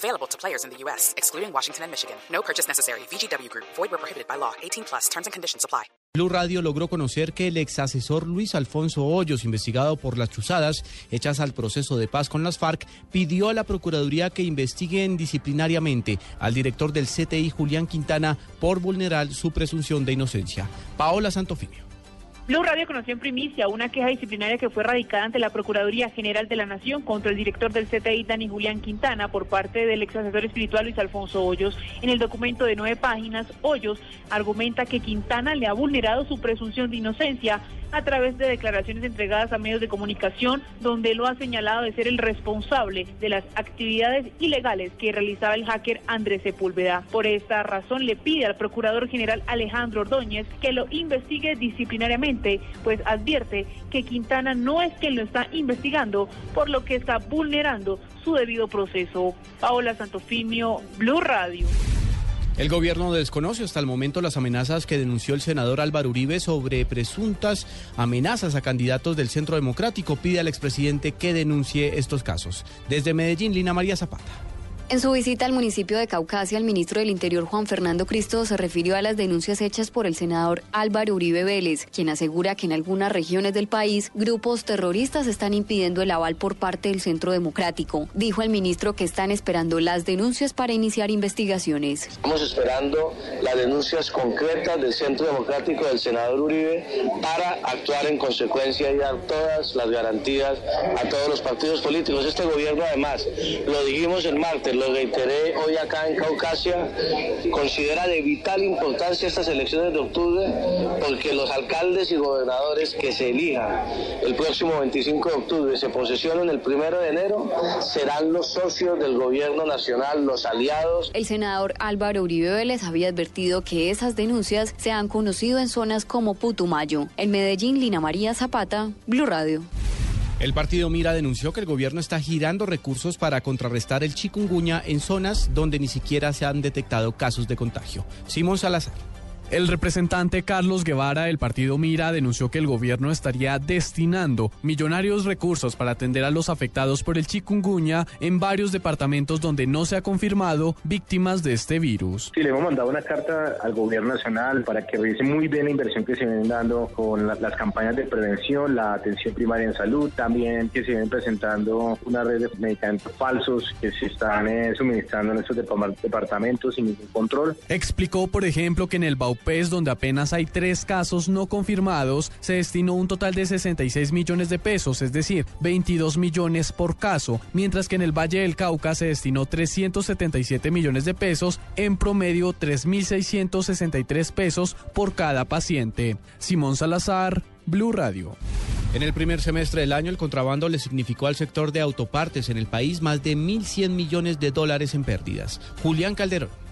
Available to players in the U.S., excluding Washington and Michigan. No purchase necessary. VGW Group. Void where prohibited by law. 18 plus. Terms and conditions apply. Blue Radio logró conocer que el ex asesor Luis Alfonso Hoyos, investigado por las chuzadas hechas al proceso de paz con las FARC, pidió a la Procuraduría que investiguen disciplinariamente al director del CTI, Julián Quintana, por vulnerar su presunción de inocencia. Paola Santofimio. Blue Radio conoció en primicia una queja disciplinaria que fue radicada ante la Procuraduría General de la Nación contra el director del CTI, Dani Julián Quintana, por parte del ex asesor espiritual Luis Alfonso Hoyos. En el documento de nueve páginas, Hoyos argumenta que Quintana le ha vulnerado su presunción de inocencia a través de declaraciones entregadas a medios de comunicación, donde lo ha señalado de ser el responsable de las actividades ilegales que realizaba el hacker Andrés Sepúlveda. Por esta razón le pide al Procurador General Alejandro Ordóñez que lo investigue disciplinariamente, pues advierte que Quintana no es quien lo está investigando, por lo que está vulnerando su debido proceso. Paola Santofimio, Blue Radio. El gobierno desconoce hasta el momento las amenazas que denunció el senador Álvaro Uribe sobre presuntas amenazas a candidatos del Centro Democrático. Pide al expresidente que denuncie estos casos. Desde Medellín, Lina María Zapata. En su visita al municipio de Caucasia, el ministro del Interior Juan Fernando Cristo se refirió a las denuncias hechas por el senador Álvaro Uribe Vélez, quien asegura que en algunas regiones del país grupos terroristas están impidiendo el aval por parte del Centro Democrático. Dijo el ministro que están esperando las denuncias para iniciar investigaciones. Estamos esperando las denuncias concretas del Centro Democrático del senador Uribe para actuar en consecuencia y dar todas las garantías a todos los partidos políticos. Este gobierno además, lo dijimos el martes, lo reiteré hoy acá en Caucasia, considera de vital importancia estas elecciones de octubre porque los alcaldes y gobernadores que se elijan el próximo 25 de octubre y se posesionen el primero de enero serán los socios del gobierno nacional, los aliados. El senador Álvaro Uribe Vélez había advertido que esas denuncias se han conocido en zonas como Putumayo. En Medellín, Lina María Zapata, Blue Radio. El partido Mira denunció que el gobierno está girando recursos para contrarrestar el chikungunya en zonas donde ni siquiera se han detectado casos de contagio. Simón Salazar. El representante Carlos Guevara del partido Mira denunció que el gobierno estaría destinando millonarios recursos para atender a los afectados por el chikungunya en varios departamentos donde no se ha confirmado víctimas de este virus. Sí, le hemos mandado una carta al gobierno nacional para que revise muy bien la inversión que se viene dando con la, las campañas de prevención, la atención primaria en salud, también que se vienen presentando una red de medicamentos falsos que se están eh, suministrando en estos departamentos sin ningún control. Explicó, por ejemplo, que en el Baup PES, donde apenas hay tres casos no confirmados, se destinó un total de 66 millones de pesos, es decir, 22 millones por caso, mientras que en el Valle del Cauca se destinó 377 millones de pesos, en promedio 3.663 pesos por cada paciente. Simón Salazar, Blue Radio. En el primer semestre del año, el contrabando le significó al sector de autopartes en el país más de 1.100 millones de dólares en pérdidas. Julián Calderón.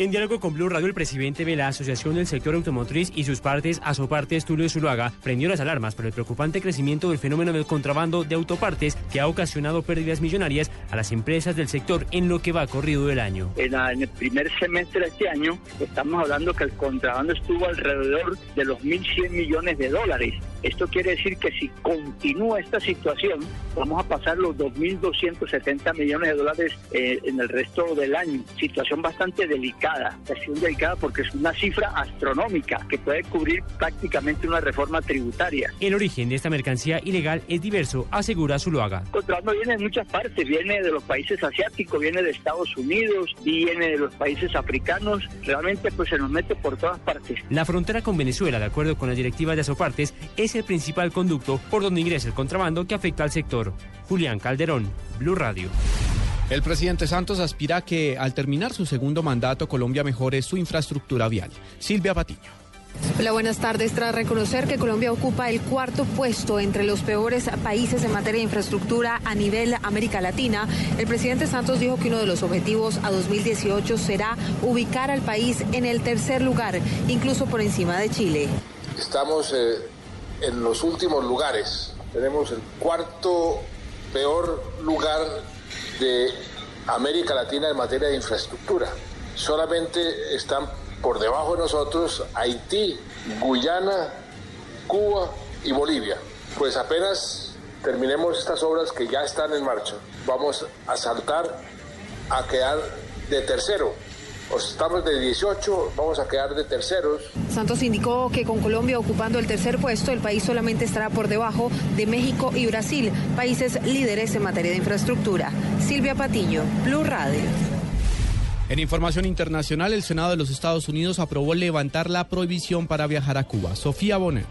En diálogo con Blue Radio, el presidente de la Asociación del Sector Automotriz y sus partes, Asopartes Tulio Zuluaga, prendió las alarmas por el preocupante crecimiento del fenómeno del contrabando de autopartes que ha ocasionado pérdidas millonarias a las empresas del sector en lo que va corrido del año. En, en el primer semestre de este año, estamos hablando que el contrabando estuvo alrededor de los 1.100 millones de dólares. Esto quiere decir que si continúa esta situación, vamos a pasar los 2.270 millones de dólares eh, en el resto del año. Situación bastante delicada situación delicada porque es una cifra astronómica que puede cubrir prácticamente una reforma tributaria. El origen de esta mercancía ilegal es diverso, asegura Zuluaga. El contrabando viene de muchas partes, viene de los países asiáticos, viene de Estados Unidos, viene de los países africanos, realmente pues se nos mete por todas partes. La frontera con Venezuela, de acuerdo con las directivas de Asopartes, es el principal conducto por donde ingresa el contrabando que afecta al sector. Julián Calderón, Blue Radio. El presidente Santos aspira a que al terminar su segundo mandato Colombia mejore su infraestructura vial. Silvia Patiño. Hola, buenas tardes. Tras reconocer que Colombia ocupa el cuarto puesto entre los peores países en materia de infraestructura a nivel América Latina, el presidente Santos dijo que uno de los objetivos a 2018 será ubicar al país en el tercer lugar, incluso por encima de Chile. Estamos eh, en los últimos lugares. Tenemos el cuarto peor lugar de América Latina en materia de infraestructura. Solamente están por debajo de nosotros Haití, Guyana, Cuba y Bolivia. Pues apenas terminemos estas obras que ya están en marcha, vamos a saltar a quedar de tercero. O estamos de 18, vamos a quedar de terceros. Santos indicó que con Colombia ocupando el tercer puesto, el país solamente estará por debajo de México y Brasil, países líderes en materia de infraestructura. Silvia Patiño, Blue Radio. En información internacional, el Senado de los Estados Unidos aprobó levantar la prohibición para viajar a Cuba. Sofía Bonet.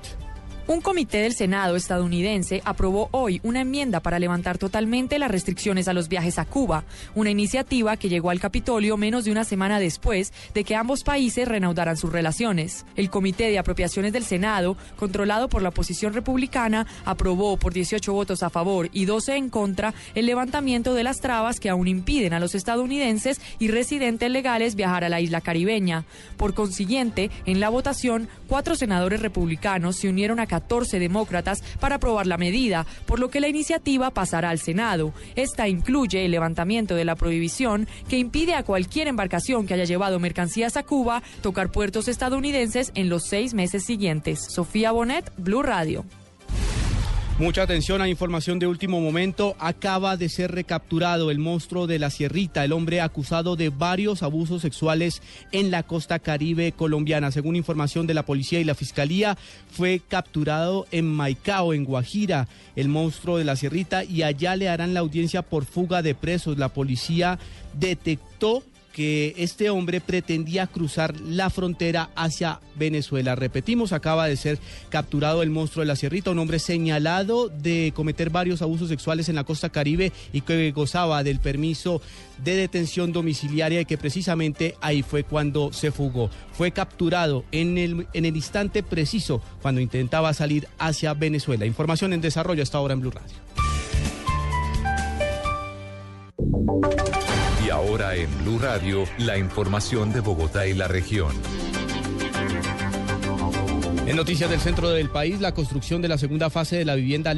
Un comité del Senado estadounidense aprobó hoy una enmienda para levantar totalmente las restricciones a los viajes a Cuba, una iniciativa que llegó al Capitolio menos de una semana después de que ambos países reanudaran sus relaciones. El Comité de Apropiaciones del Senado, controlado por la oposición republicana, aprobó por 18 votos a favor y 12 en contra el levantamiento de las trabas que aún impiden a los estadounidenses y residentes legales viajar a la isla caribeña. Por consiguiente, en la votación, cuatro senadores republicanos se unieron a 14 demócratas para aprobar la medida, por lo que la iniciativa pasará al Senado. Esta incluye el levantamiento de la prohibición que impide a cualquier embarcación que haya llevado mercancías a Cuba tocar puertos estadounidenses en los seis meses siguientes. Sofía Bonet, Blue Radio. Mucha atención a información de último momento. Acaba de ser recapturado el monstruo de la Sierrita, el hombre acusado de varios abusos sexuales en la costa caribe colombiana. Según información de la policía y la fiscalía, fue capturado en Maicao, en Guajira, el monstruo de la Sierrita, y allá le harán la audiencia por fuga de presos. La policía detectó que este hombre pretendía cruzar la frontera hacia Venezuela. Repetimos, acaba de ser capturado el monstruo de la Sierrita, un hombre señalado de cometer varios abusos sexuales en la costa caribe y que gozaba del permiso de detención domiciliaria y que precisamente ahí fue cuando se fugó. Fue capturado en el, en el instante preciso cuando intentaba salir hacia Venezuela. Información en desarrollo hasta ahora en Blue Radio. Y ahora en Blue Radio, la información de Bogotá y la región. En noticias del centro del país, la construcción de la segunda fase de la vivienda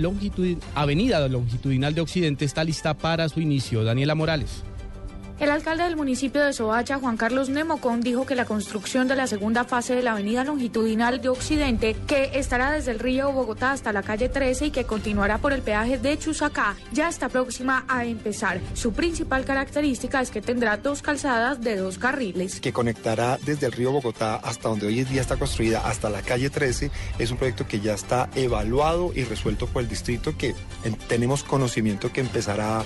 Avenida Longitudinal de Occidente está lista para su inicio. Daniela Morales. El alcalde del municipio de Soacha, Juan Carlos Nemocón, dijo que la construcción de la segunda fase de la avenida longitudinal de Occidente, que estará desde el río Bogotá hasta la calle 13 y que continuará por el peaje de Chusacá, ya está próxima a empezar. Su principal característica es que tendrá dos calzadas de dos carriles. Que conectará desde el río Bogotá hasta donde hoy en día está construida, hasta la calle 13. Es un proyecto que ya está evaluado y resuelto por el distrito, que tenemos conocimiento que empezará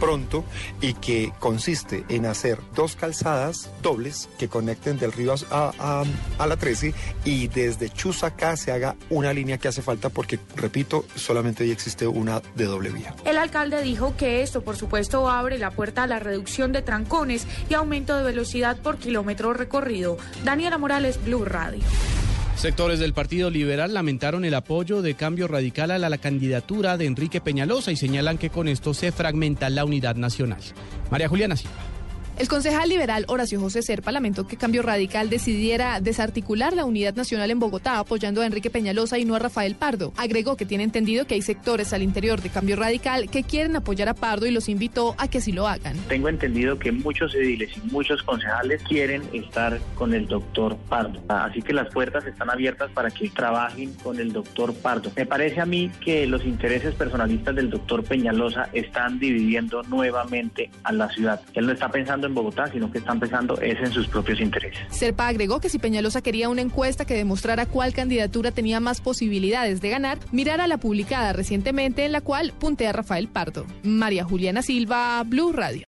pronto y que consiste en hacer dos calzadas dobles que conecten del río a, a, la 13 y desde Chusacá se haga una línea que hace falta porque, repito, solamente hoy existe una de doble vía. El alcalde dijo que esto, por supuesto, abre la puerta a la reducción de trancones y aumento de velocidad por kilómetro recorrido. Daniela Morales, Blue Radio. Sectores del Partido Liberal lamentaron el apoyo de cambio radical a la candidatura de Enrique Peñalosa y señalan que con esto se fragmenta la unidad nacional. María Juliana Silva. El concejal liberal Horacio José Serpa lamentó que Cambio Radical decidiera desarticular la unidad nacional en Bogotá apoyando a Enrique Peñalosa y no a Rafael Pardo. Agregó que tiene entendido que hay sectores al interior de Cambio Radical que quieren apoyar a Pardo y los invitó a que así lo hagan. Tengo entendido que muchos ediles y muchos concejales quieren estar con el doctor Pardo. Así que las puertas están abiertas para que trabajen con el doctor Pardo. Me parece a mí que los intereses personalistas del doctor Peñalosa están dividiendo nuevamente a la ciudad. Él no está pensando en Bogotá, sino que están pensando es en sus propios intereses. Serpa agregó que si Peñalosa quería una encuesta que demostrara cuál candidatura tenía más posibilidades de ganar, mirara la publicada recientemente en la cual puntea Rafael Pardo. María Juliana Silva, Blue Radio.